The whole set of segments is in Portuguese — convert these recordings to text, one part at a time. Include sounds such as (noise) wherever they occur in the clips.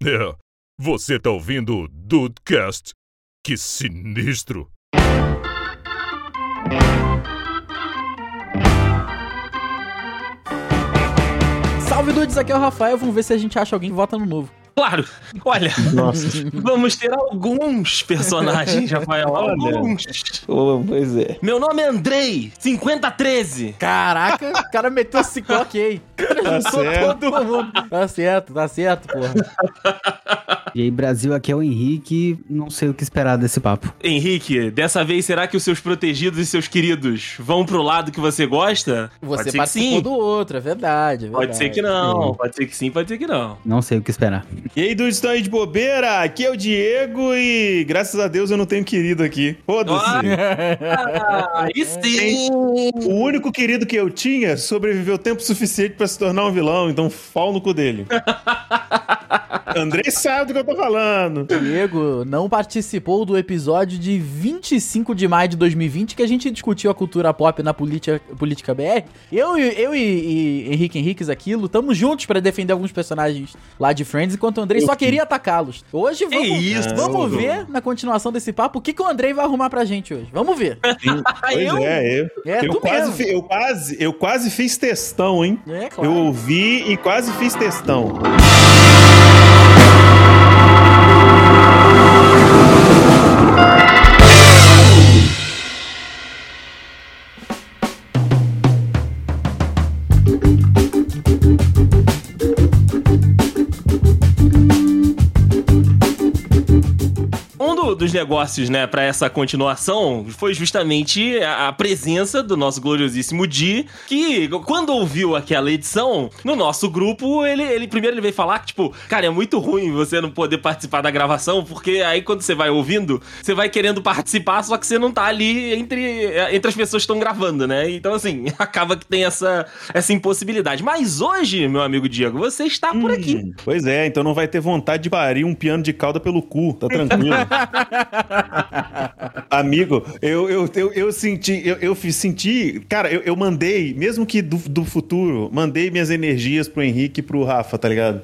É, você tá ouvindo o Dudecast? Que sinistro! Salve dudes, aqui é o Rafael. Vamos ver se a gente acha alguém que vota no novo. Claro. Olha, (laughs) vamos ter alguns personagens, Rafael. Alguns. Oh, pois é. Meu nome é Andrei, 5013. Caraca, o cara meteu esse coque aí. Tá certo. todo mundo. Tá certo, tá certo, porra. (laughs) E aí, Brasil, aqui é o Henrique. Não sei o que esperar desse papo. Henrique, dessa vez será que os seus protegidos e seus queridos vão pro lado que você gosta? Você pode ser que participou sim. do outro, é verdade. é Pode ser verdade. que não. Pode ser que sim, pode ser que não. Não sei o que esperar. E aí, dudes, estão aí de bobeira? Aqui é o Diego e graças a Deus eu não tenho querido aqui. Foda-se. Ah, aí sim. O único querido que eu tinha sobreviveu tempo suficiente pra se tornar um vilão, então fal no cu dele. (laughs) Andrei sabe do que eu tô falando. Diego não participou do episódio de 25 de maio de 2020 que a gente discutiu a cultura pop na política, política BR. Eu, e- eu e, e Henrique Henriques aqui lutamos juntos pra defender alguns personagens lá de Friends, enquanto o Andrei só queria atacá-los. Hoje vamos, isso, vamos ver na continuação desse papo o que, que o Andrei vai arrumar pra gente hoje. Vamos ver. Pois (laughs) eu? é, eu, É, eu, tu quase, mesmo. fi- eu, quase, eu quase fiz textão, hein? É, claro. Eu ouvi e quase fiz textão. Dos negócios, né, pra essa continuação foi justamente a, a presença do nosso gloriosíssimo Di, que quando ouviu aquela edição, no nosso grupo, ele, ele primeiro ele veio falar que, tipo, cara, é muito ruim você não poder participar da gravação, porque aí quando você vai ouvindo, você vai querendo participar, só que você não tá ali entre, entre as pessoas que estão gravando, né? Então, assim, (laughs) acaba que tem essa, essa impossibilidade. Mas hoje, meu amigo Diego, você está por aqui. Hum, Pois é, então não vai ter vontade de parir um piano de cauda pelo cu, tá tranquilo. (laughs) Amigo, eu, eu, eu, eu senti, eu, eu senti, cara, eu, eu mandei, mesmo que do, do futuro, mandei minhas energias pro Henrique e pro Rafa, tá ligado?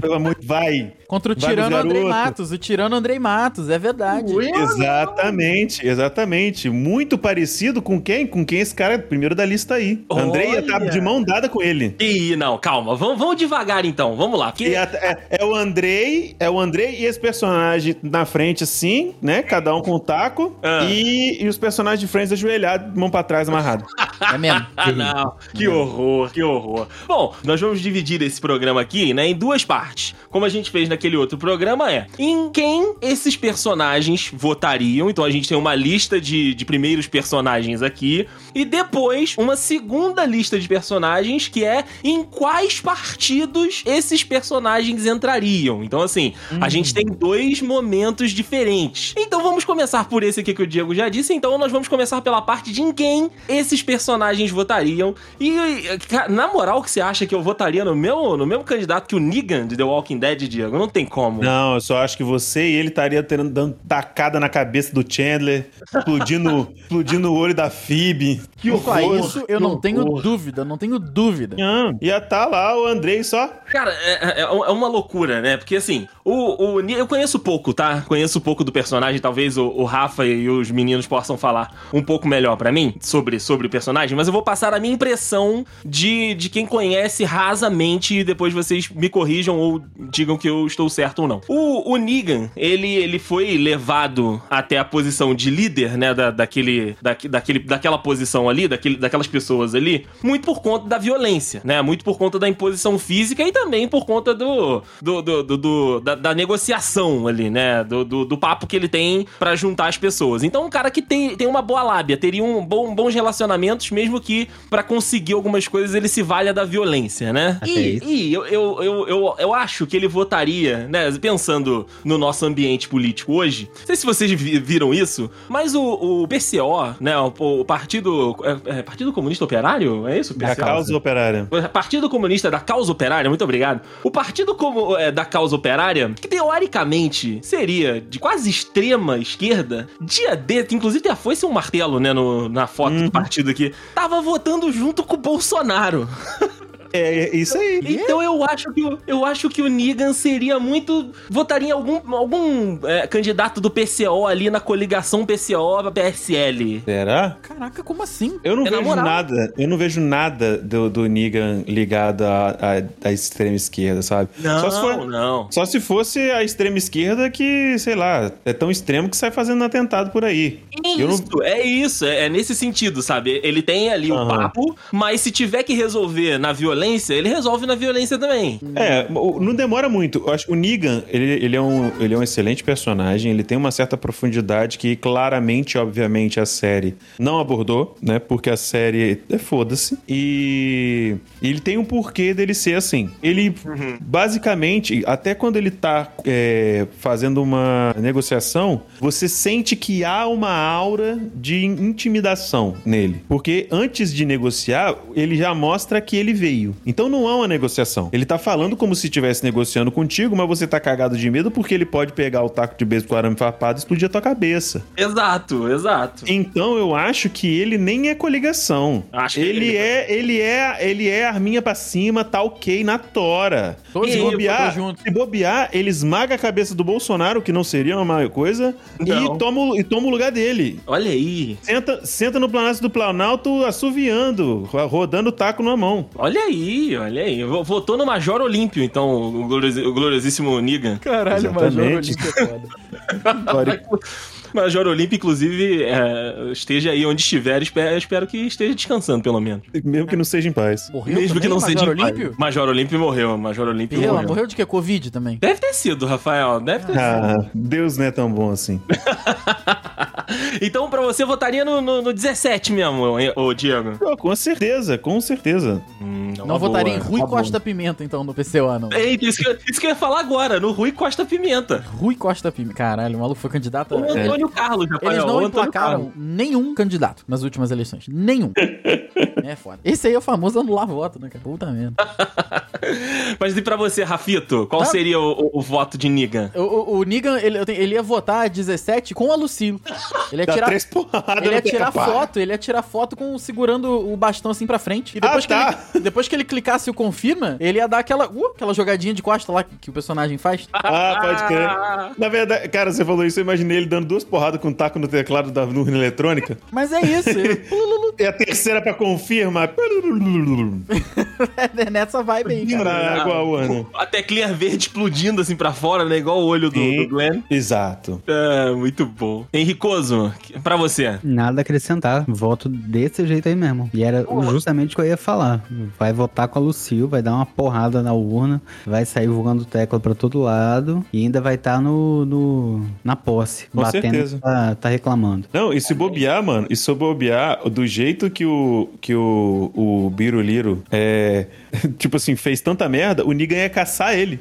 Pelo amor de vai. Contra o Vai, tirano Andrei. Matos. O tirano Andrei Matos, é verdade. Exatamente, exatamente. Muito parecido com quem? Com quem esse cara, primeiro da lista aí. Andrei ia estar Olha. de mão dada com ele. Ih, não, calma. Vamos, vamos devagar então. Vamos lá. E Porque... a- é, é o Andrei, é o Andrei e esse personagem na frente, assim, né? Cada um com o taco. Ah. E, e os personagens de frente ajoelhados, mão pra trás, amarrado. (laughs) É mesmo. (laughs) Ah, não. Que horror, que horror. Bom, nós vamos dividir esse programa aqui, né, em duas partes. Como a gente fez naquele outro programa, é em quem esses personagens votariam. Então a gente tem uma lista de, de primeiros personagens aqui. E depois, uma segunda lista de personagens que é em quais partidos esses personagens entrariam. Então, assim, a gente tem dois momentos diferentes. Então vamos começar por esse aqui que o Diego já disse. Então nós vamos começar pela parte de em quem esses personagens votariam. E, cara, na moral, que você acha que eu votaria no meu, no mesmo candidato que o Negan de The Walking Dead, Diego? Não tem como. Não, eu só acho que você e ele estaria tendo, dando tacada na cabeça do Chandler, explodindo, (laughs) explodindo o olho da Phoebe. Que horror. isso, eu não tenho dúvida, não tenho dúvida. Ah, Ia tá lá o Andrei só. Cara, é, é- é uma loucura, né? Porque assim, o, o- eu conheço pouco, tá? Conheço pouco do personagem. Talvez o, o Rafa e os meninos possam falar um pouco melhor pra mim sobre, sobre o personagem, mas eu vou passar a minha impressão de, de quem conhece rasamente e depois vocês me corrijam ou digam que eu estou certo ou não. O, o Negan, ele, ele foi levado até a posição de líder, né? Da, daquele, daque- daquele, daquela posição ali, daquele, daquelas pessoas ali, muito por conta da violência, né? Muito por conta da imposição física e também por conta do, do, do, do- do- da, da negociação ali, né? Do, do, do papo que ele tem pra juntar as pessoas. Então, um cara que tem, tem uma boa lábia, teria um bom, bons relacionamentos, mesmo que pra conseguir algumas coisas ele se valha da violência, né? Até E, isso. e eu, eu, eu, eu, eu acho que ele votaria, né? Pensando no nosso ambiente político hoje, não sei se vocês vi- viram isso, mas o, o PCO, né? O, o Partido. É, é Partido Comunista Operário? É isso? Da causa operária. O Partido Comunista da Causa Operária, muito obrigado. O Partido Como- é, da Causa Operária, que teoricamente seria de quase extrema esquerda, dia D, que inclusive tem a foice e um martelo, né, no- na foto do partido aqui, tava votando junto com o Bolsonaro. (laughs) É, é isso aí. Então eu acho que o- eu acho que o Negan seria muito votaria em algum algum é, candidato do PCO ali na coligação PCO PSL. Será? Caraca, como assim? Eu não É vejo nada, eu não vejo nada do, do Negan ligado à, à, à extrema esquerda, sabe? Não, Só se, for- não. só se fosse a extrema esquerda que, sei lá, é tão extremo que sai fazendo atentado por aí. É Eu não- isso, é isso, é, é nesse sentido, sabe? Ele tem ali o Aham. papo, mas se tiver que resolver na violência, ele resolve na violência também. É, não demora muito. Eu acho que o Negan, ele, ele, é um, ele é um excelente personagem, ele tem uma certa profundidade que claramente, obviamente, a série não abordou, né? Porque a série é foda-se. E ele tem um porquê dele ser assim. Ele, basicamente, até quando ele tá é, fazendo uma negociação, você sente que há uma aura de intimidação nele. Porque antes de negociar, ele já mostra que ele veio. Então não há uma negociação. Ele tá falando como se estivesse negociando contigo, mas você tá cagado de medo porque ele pode pegar o taco de beisebol com arame farpado e explodir a tua cabeça. Exato, exato. Então eu acho que ele nem é coligação. Acho que ele ele- é, ele é, ele é arminha pra cima, tá ok na tora. Tô se junto, bobear, junto. se bobear, ele esmaga a cabeça do Bolsonaro, que não seria uma má coisa, Não. e toma, o- e toma o lugar dele. Olha aí, Senta, senta no Planalto do Planalto assoviando, ro- rodando o taco na mão. olha aí, olha aí. Vo- Votou no Major Olímpio, então, o, gloriosíssimo Negan. Caralho, Major Exatamente. Olímpio é foda. (laughs) Major Olímpio, inclusive, é, esteja aí onde estiver, espero, espero que esteja descansando, pelo menos. Mesmo que não seja em paz. Morreu Mesmo também, que não Major seja em paz. Olímpio? Major Olímpio morreu, Major Olímpio morreu. morreu de quê? Covid também. Deve ter sido, Rafael, deve ter sido. Ah, Deus não é tão bom assim. (laughs) Então, pra você, votaria no, no, no 17 mesmo, ô Diego? Pô, com certeza, com certeza. Hum, Não votaria em boa. Rui tá bom. Costa Pimenta, então, no PCO, não. Eita, isso que, eu- isso que eu ia falar agora, no Rui Costa Pimenta. Rui Costa Pimenta. Caralho, o maluco foi candidato. O a- Antônio Carlos, Rafael. Eles não emplacaram nenhum candidato nas últimas eleições. Nenhum. (laughs) é foda. Esse aí é o famoso anular voto, né? Puta merda. (laughs) Mas e pra você, Rafito? Qual Tá. seria o, o- o voto de Negan? O, o, o Negan, ele, ele ia votar a 17 com a Lucille. Ele ia Dá tirar, ele ia no tirar foto, ele ia tirar foto com segurando o bastão assim pra frente. E depois, Ah, que, tá. ele, depois que ele clicasse o confirma, ele ia dar aquela, uh, aquela jogadinha de costa lá que, que o personagem faz. Ah, pode crer. (laughs) Na verdade, cara, você falou isso, eu imaginei ele dando duas porradas com um taco no teclado da urna eletrônica. Mas é isso. E (laughs) a terceira pra confirmar. é (laughs) nessa vibe aí, cara. Pra água a urna. A teclinha verde explodindo assim pra fora, né? Igual o olho do, do Glenn. Exato. É, muito bom. Henricoso, pra você. Nada a acrescentar. Voto desse jeito aí mesmo. E era justamente o que eu ia falar. Vai votar com a Lucille, vai dar uma porrada na urna, vai sair voando tecla pra todo lado e ainda vai estar no, no- na posse. Com batendo, certeza. Tá, tá reclamando. Não, e se bobear, mano, e se bobear, do jeito que o, que o, o Biruliro é, (laughs) tipo assim, fez tanta merda, o Negan ia caçar ele.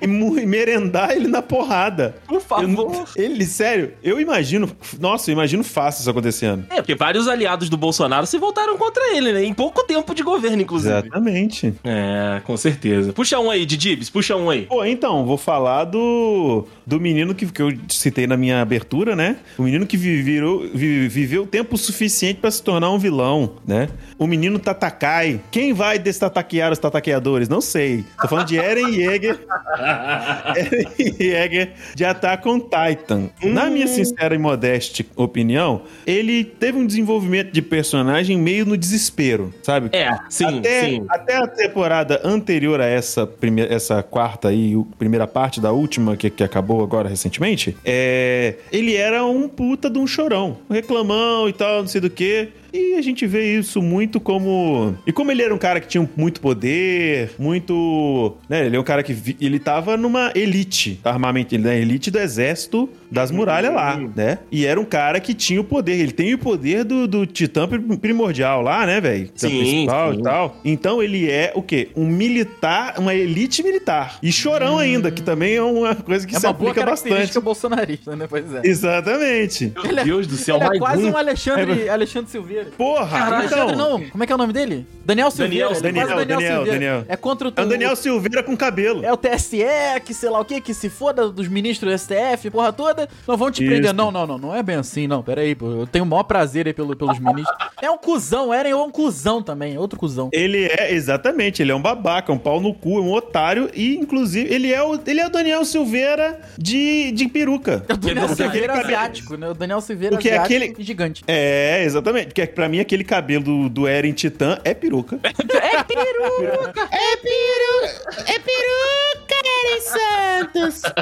e, merendar ele na porrada. Por favor. Eu ele, sério, eu imagino, nossa, eu imagino fácil isso acontecendo. É, porque vários aliados do Bolsonaro se voltaram contra ele, né? Em pouco tempo de governo, inclusive. Exatamente. É, com certeza. Puxa um aí, Didibs, puxa um aí. Pô, então, vou falar do, do menino que, que eu citei na minha abertura, né? O menino que vi- virou, vi- viveu tempo suficiente pra se tornar um vilão, né? O menino Tatakai. Quem vai destataquear os tataqueadores? Não sei. Tô falando de Eren Yeager. (laughs) Eren Yeager de Attack on Titan. Na minha sincera e modesta opinião, ele teve um desenvolvimento de personagem meio no desespero, sabe? É, sim, até, sim. até a temporada anterior a essa, primeira, essa quarta o- primeira parte da última que, que acabou agora recentemente, é, ele era um puta de um chorão. Um reclamão e tal, não sei do que. E a gente vê isso muito como. E como ele era um cara que tinha muito poder, muito. Né, ele é um cara que. vi- Ele tava numa elite armamento, ele é elite do exército das muralhas lá, né? E era um cara que tinha o poder. Ele tem o poder do, do titã pri- primordial lá, né, velho? Titã Sim, principal sim. e tal. Então ele é o quê? Um militar, uma elite militar. E chorão ainda, que também é uma coisa que É se aplica bastante. bolsonarista, né? Pois é. Exatamente. Meu é- Deus do céu, Ele é quase um. um Alexandre, Alexandre Silveira. Porra, Caralho, então. Alexandre não. Como é que é o nome dele? Daniel Silveira. Daniel, é quase Daniel, Daniel, Silveira. Daniel. É contra o... É o Daniel Silveira com cabelo. É o TSE, que sei lá o que, que se foda dos ministros do STF, porra toda, não vão te Isso. prender. Não, não, não, não é bem assim, não. Pera aí, pô. Eu tenho o maior prazer aí pelo, pelos ministros. É um cuzão, Eren é um cuzão também, outro cuzão. Ele é, exatamente, ele é um babaca, um pau no cu, um otário e, inclusive, ele é o, ele é o Daniel Silveira de, de peruca. É o Daniel Silveira aquele- asiático, né? O Daniel Silveira Porque asiático aquele- gigante. É, exatamente. Porque pra mim aquele cabelo do, do Eren Titã é peruca. É peruca! É peruca! É peruca, Eren Santos! (laughs)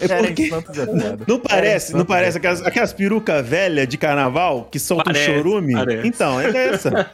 É porque... Santos é foda. Não parece, não parece aquelas, aquelas perucas velhas de carnaval que soltam Parece, chorume? parece. Então, é essa.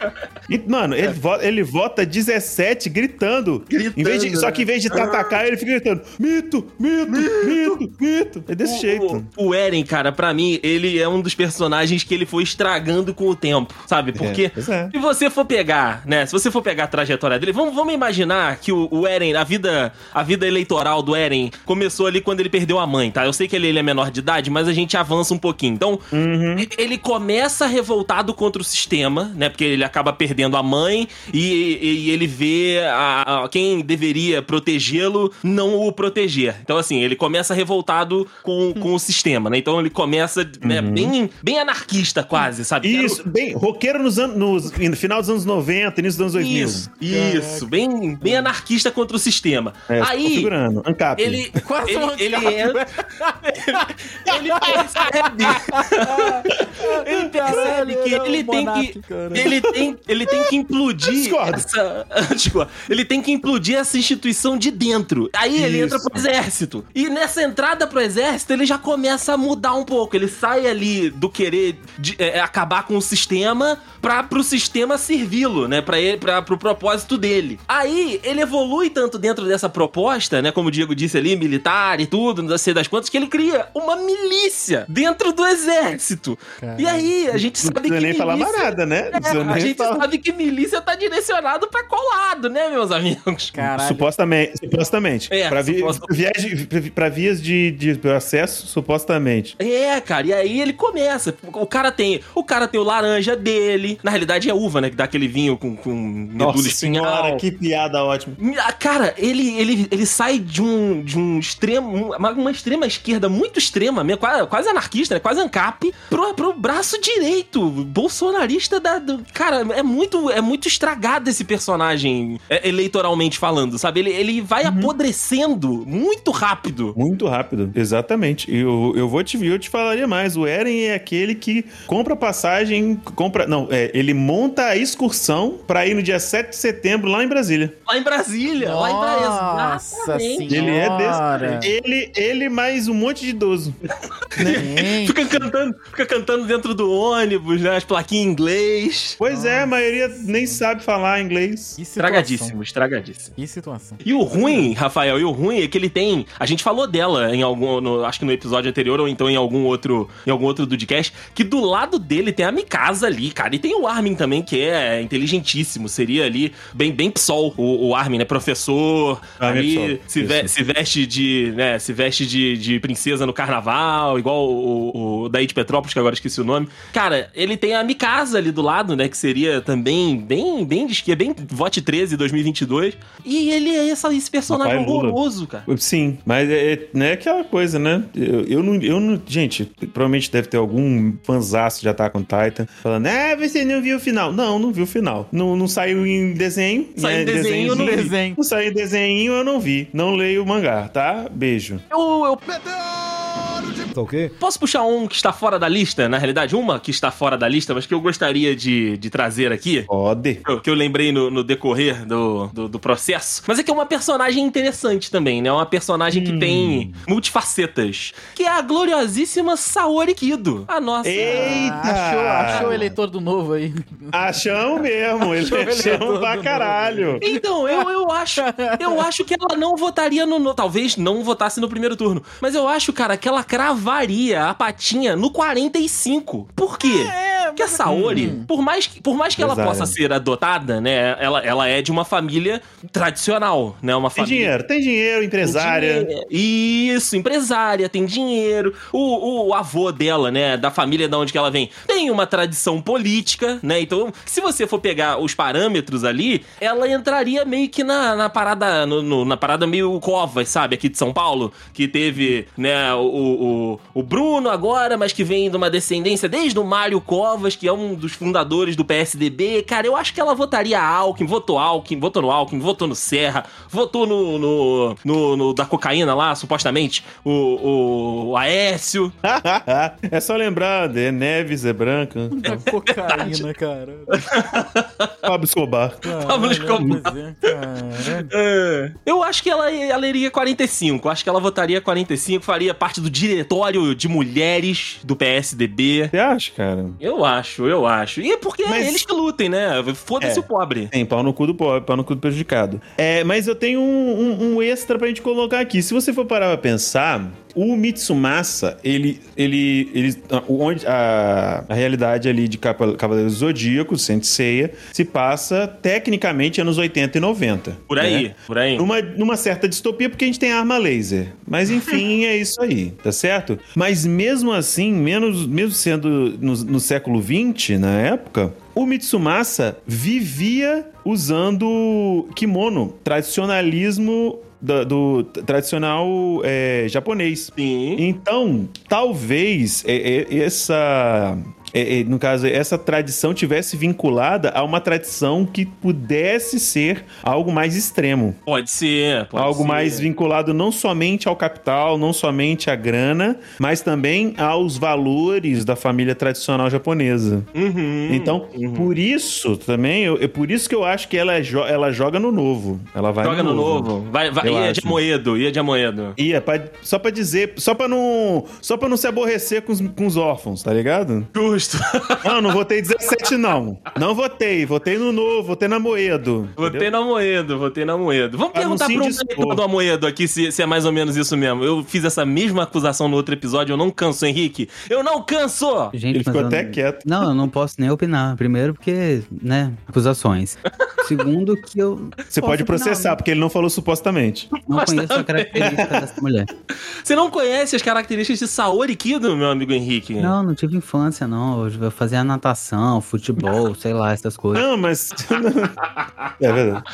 E, mano, ele, vo- ele vota 17 gritando. Em vez de- só que em vez de tatacar, ele fica gritando: mito, mito, mito, mito. É desse jeito. O, o Eren, cara, pra mim, ele é um dos personagens que ele foi estragando com o tempo, sabe? Porque pois é. se você for pegar, né? Se você for pegar a trajetória dele, vamos, vamos imaginar que o, o Eren, a vida, a vida eleitoral do Eren começou ali quando ele perdeu a mãe, tá? Eu sei que ele, ele é menor de idade, mas a gente avança um pouquinho. Então, Uhum. ele começa revoltado contra o sistema, né? Porque ele acaba perdendo a mãe e, e- e ele vê a, a- quem deveria protegê-lo não o proteger. Então, assim, ele começa revoltado com, com o sistema, né? Então ele começa né, bem, bem anarquista, quase, sabe? Quero- Uhum. Isso, bem, roqueiro nos anos, nos- no final dos anos 90, início dos anos 2000. Isso, isso, bem, bem anarquista contra o sistema. É, Aí, configurando. Ancap. ele, Quase ele, um ele, ANCAP. entra, (laughs) ele percebe, (laughs) ele percebe que ele é ele tem que, ele tem, ele tem que implodir essa, (laughs) ele tem que implodir essa instituição de dentro. Aí ele Isso. entra pro exército. E nessa entrada pro exército, ele já começa a mudar um pouco. Ele sai ali do querer de- é, acabar com o sistema pra pro sistema servi-lo, né? Pra ele, pra, pro propósito dele. Aí ele evolui tanto dentro dessa proposta, né? Como o Diego disse ali, militar e tudo, não sei das quantas, que ele cria uma milícia dentro do exército. E aí a gente Não sabe que precisa nem falar mais nada, né? Não é, a gente falar. sabe que milícia tá direcionado pra colado, né, meus amigos? Caralho. Supostamente. Supostamente. É, pra, vi, suposta- pra vias de, de acesso, supostamente. É, cara, e aí ele começa. O cara tem, o cara tem o laranja dele. Na realidade é uva, né, que dá aquele vinho com, com medula espinhal. que piada ótima. Cara, ele, ele, ele sai de um, de um extremo, uma, uma extrema esquerda muito extrema, quase, quase anarquista, né? Quase ANCAP, pro, pro braço direito, bolsonarista da. do- cara, é muito, é muito estragado esse personagem, é, eleitoralmente falando, sabe? Ele, ele vai apodrecendo muito rápido. Muito rápido, exatamente. E eu, eu vou te eu te falaria mais. O Eren é aquele que compra passagem, compra. Não, é, ele monta a excursão pra ir no dia 7 de setembro lá em Brasília. Lá em Brasília, lá em Brasília. Nossa Exatamente. Ele é desse. Ele, ele mais um monte de idoso. (laughs) Gente. Fica cantando, fica cantando dentro do ônibus, né? As plaquinhas em inglês. Pois é, a maioria nem sabe falar inglês. Estragadíssimo, estragadíssimo. Que situação. E o ruim, Rafael, e o ruim é que ele tem. A gente falou dela em algum. no- acho que no episódio anterior, ou então em algum outro. Em algum outro Dudcast, que do lado dele tem a Mikasa ali, cara. E tem o Armin também, que é inteligentíssimo. Seria ali bem, bem PSOL, o, o Armin, né? Professor. Armin ali se, ve- se veste de. né? Se veste de, de princesa no carnaval, igual o, o daí de Petrópolis, que agora esqueci o nome. Cara, ele tem a Mikasa ali do lado, né? Que seria também bem, bem de esquerda, bem vote 13 2022. E ele é essa, esse personagem Papai Lula. horroroso, cara. Sim, mas é, é né, aquela coisa, né? Eu, eu, não, eu não. Gente, provavelmente deve ter algum fanzaço de Attack on Titan falando, ah, você não viu o final. Não, não viu o final. Não, não saiu em desenho. Saiu em desenho, desenhozinho. vi. Desenho. Não saiu em desenho, eu não vi. Não leio o mangá, tá? Beijo. Eu, eu Tá ok? posso puxar um que está fora da lista, na realidade, uma que está fora da lista, mas que eu gostaria de, de trazer aqui. Pode. que eu- que eu lembrei no, no decorrer do, do, do processo. Mas é que é uma personagem interessante também, né? Uma personagem que tem multifacetas. Que é a gloriosíssima Saori Kido. A nossa. Eita! Achou, achou o eleitor do novo aí. Achão mesmo, ele Achou ele achão todo pra caralho. Então, eu, eu acho. Eu acho que ela não votaria no, no- Talvez não votasse no primeiro turno. Mas eu acho, cara, que ela cravaria a patinha no 45. Por quê? Porque a Saori, por mais que, por mais que ela possa ser adotada, né? Ela, ela é de uma família tradicional, né? Uma Tem família. dinheiro, tem dinheiro, Tem empresária. dinheiro. Isso, empresária, tem dinheiro. O, o avô dela, né, da família da onde que ela vem, tem uma tradição política, né? Então, se você for pegar os parâmetros ali, ela entraria meio que na, na parada, no- no- na parada meio covas, sabe? Aqui de São Paulo, que teve, né, o, o, o Bruno agora, mas que vem de uma descendência desde o Mário Covas, que é um dos fundadores do PSDB. Cara, eu acho que ela votaria Alckmin, votou Alckmin, votou no Alckmin, votou no Serra, votou no, no, no, no da cocaína lá, supostamente, o, o, o Aécio. (laughs) é só lembrar, é Neves, é branca. (laughs) Da cocaína, cara. (laughs) Pablo Escobar. Pablo Escobar. É. É. Eu acho que ela, ela iria 45. Acho que ela votaria 45, faria parte do diretório de mulheres do PSDB. Você acha, cara? Eu acho, eu acho. E é porque é Mas- eles que lutem, né? Foda-se É. o pobre. Tem pau no cu do pobre, pau no cu do prejudicado. É, mas eu tenho um, um- um extra pra gente colocar aqui. Se você for parar pra pensar, o Mitsumasa, ele. ele, ele onde a, a realidade ali de Cavaleiros do Zodíaco, Senseiya, se passa tecnicamente anos 80 e 90. Por aí, né? por aí. Numa, numa certa distopia, porque a gente tem arma laser. Mas enfim, (laughs) é isso aí, tá certo? Mas mesmo assim, menos, mesmo sendo no, no século XX, na época, o Mitsumasa vivia usando kimono, tradicionalismo da- do, tradicional é, japonês. Sim. Então, talvez é, é, essa. É, é, no caso, essa tradição tivesse vinculada a uma tradição que pudesse ser algo mais extremo. Pode ser. Pode algo ser. mais vinculado não somente ao capital, não somente à grana, mas também aos valores da família tradicional japonesa. Uhum. Então, por isso também, eu- por isso que eu acho que ela, é jo- ela joga no novo. Ela vai Joga no novo. Vai, vai, Eu ia acho. de Amoedo, ia de Amoedo. Ia, pra- só pra dizer, só pra não, só pra não se aborrecer com os, com os órfãos, tá ligado? Justo. (laughs) Não, não votei 17 não. Não votei, votei no novo, votei na Moedo. Votei na Amoedo, votei na Amoedo. Vamos não perguntar um indispor. eleitor do Amoedo aqui se, se é mais ou menos isso mesmo. Eu fiz essa mesma acusação no outro episódio, eu não canso, Henrique. Eu não canso! Gente, Ele ficou até não- quieto. Não, eu não posso nem opinar. Primeiro porque, né, acusações. (laughs) Segundo que eu Você pode processar, né? porque ele não falou supostamente. Não Mas conheço a também. característica dessa mulher. Você não conhece as características de Saori Kido, meu amigo Henrique? Não, não tive infância, não. Eu fazia natação, futebol, sei lá, essas coisas. Não, mas. (laughs) é verdade.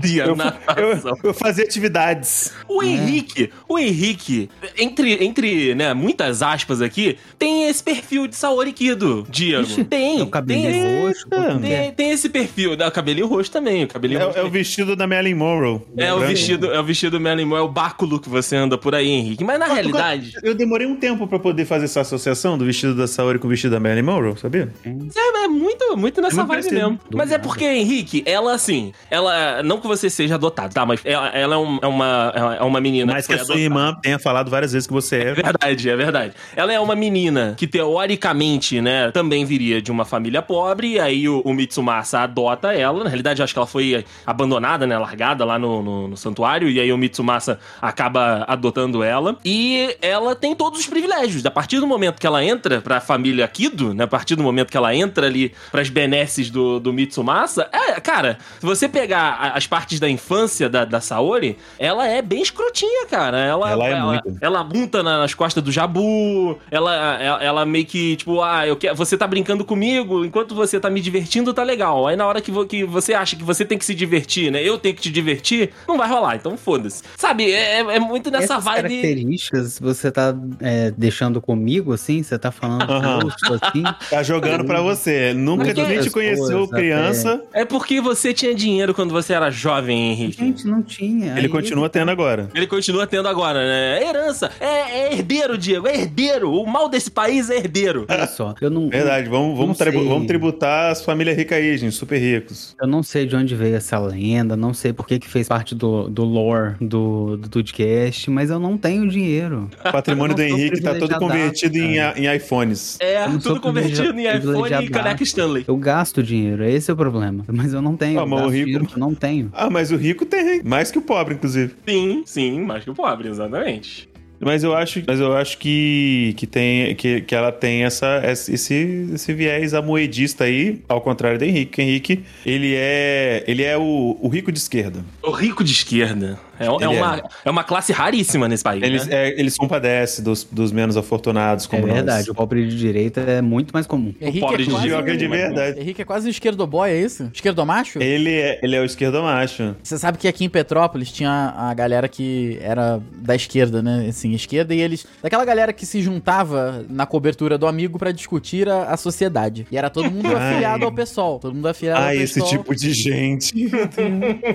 Dia Eu, natação. eu, eu fazia atividades. O Henrique, o Henrique, entre, entre né, muitas aspas aqui, tem esse perfil de Saori Kido, Diego. Ixi, tem. é o cabelo tem, roxo. que tem, é? tem esse perfil. Dá o cabelinho roxo também, o cabelinho É, roxo. é o vestido da Marilyn Monroe. É o vestido, é o vestido Marilyn Monroe, é o báculo que você anda por aí, Henrique. Mas na realidade, Eu demorei um tempo pra poder fazer essa associação do vestido da Saori com o vestido da Marilyn Monroe, sabia? é, é muito, muito nessa É muito vibe parecido. mesmo. Do Mas é porque, Henrique, ela assim, ela. Não que você seja adotado, tá? Mas ela, ela é, um- é uma, é uma menina. Mas que foi a sua adotada. irmã tenha falado várias vezes que você É é. verdade, é verdade. Ela é uma menina que, teoricamente, né, também viria de uma família pobre, e aí o, o Mitsumasa adota ela. Na realidade, eu acho que ela foi abandonada, né, largada lá no, no- no santuário, e aí o Mitsumasa acaba adotando ela. E ela tem todos os privilégios. A partir do momento que ela entra pra família Kido, né, a partir do momento que ela entra ali pras benesses do, do Mitsumasa, é, cara, se você pegar a- as partes da infância da, da Saori, ela é bem escrotinha, cara. Ela, Ela é ela, muito. ela bunta na- nas costas do Jabu, ela, ela, ela meio que, tipo, ah, eu quero, você tá brincando comigo, enquanto você tá me divertindo, tá legal. Aí na hora que, vo- que você acha que você tem que se divertir, né? Eu tenho que te divertir, não vai rolar, então foda-se. Sabe, é, é muito nessa Essas vibe. características você tá é, deixando comigo, assim? Você tá falando (laughs) rosto, assim? Tá jogando pra você. Nunca Porque nem te conheceu criança. É porque você tinha dinheiro quando você era jovem, Henrique. Gente, não tinha. Ele Aí- continua tendo agora. Ele continua tendo agora, né? É herança. É, é herdeiro, Diego. É herdeiro. O mal desse país é herdeiro. Olha só, eu não, Verdade, vamos, vamos, Não tribu- sei. vamos tributar as famílias ricas aí, gente, super ricos. eu não sei de onde veio essa lenda, não sei por que que fez parte do, do lore do, do Tudcast, mas eu não tenho dinheiro. O patrimônio do Henrique tá todo convertido em, em iPhones. É, sou tudo convertido em iPhone e caneca Stanley. Eu gasto dinheiro, esse é o problema. Mas eu não tenho. Ah, mas o rico- não tenho. Ah, mas o rico tem, mais que o pobre, inclusive. Sim, sim, mais que o pobre, exatamente. Mas eu acho, mas eu acho que, que, tem, que, que ela tem essa, esse, esse viés amoedista aí, ao contrário do Henrique. O Henrique, ele é, ele é o, o rico de esquerda. O rico de esquerda. É, é Ele uma, é uma classe raríssima nesse país. Eles, né? é, eles compadecem dos, dos menos afortunados, É como nós. verdade, o pobre de direita é muito mais comum. Henrique pobre de quase Joga um- de verdade. Henrique é quase um esquerdoboy, é isso? Esquerdomacho? Ele é, ele é o esquerdo macho. Você sabe que aqui em Petrópolis tinha a galera que era da esquerda, né? Assim, esquerda, e eles. Daquela galera que se juntava na cobertura do amigo pra discutir a, a sociedade. E era todo mundo (laughs) Ai. afiliado ao PSOL. Todo mundo afiliado Ah, ao esse PSOL. tipo de gente.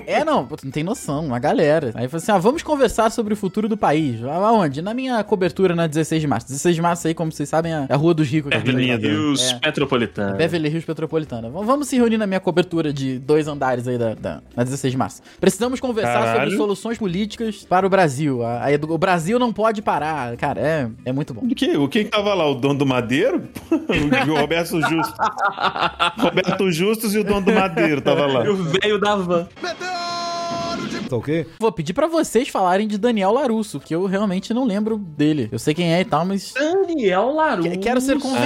É, não, não tem noção, uma galera. Aí falou assim: ah, vamos conversar sobre o futuro do país. Aonde? Na minha cobertura na 16 de março. 16 de março aí, como vocês sabem, é a Rua dos Ricos. Avenida. Petrópolis. Rios É. Metropolitano. Beverly Hills Petropolitana. V- Vamos se reunir na minha cobertura de dois andares aí da, da, na 16 de março. Precisamos conversar Caralho. sobre soluções políticas para o Brasil. A- a o Brasil não pode parar. Cara, é, é muito bom. O que? O que tava lá? O dono do Madeiro? (laughs) o Roberto Justo. (laughs) Roberto Justus e o dono do Madeiro tava lá. E o velho da van. Tá ok? Vou pedir pra vocês falarem de Daniel Larusso, que eu realmente não lembro dele. Eu sei quem é e tal, mas Daniel Larusso. que- quero ser convencido,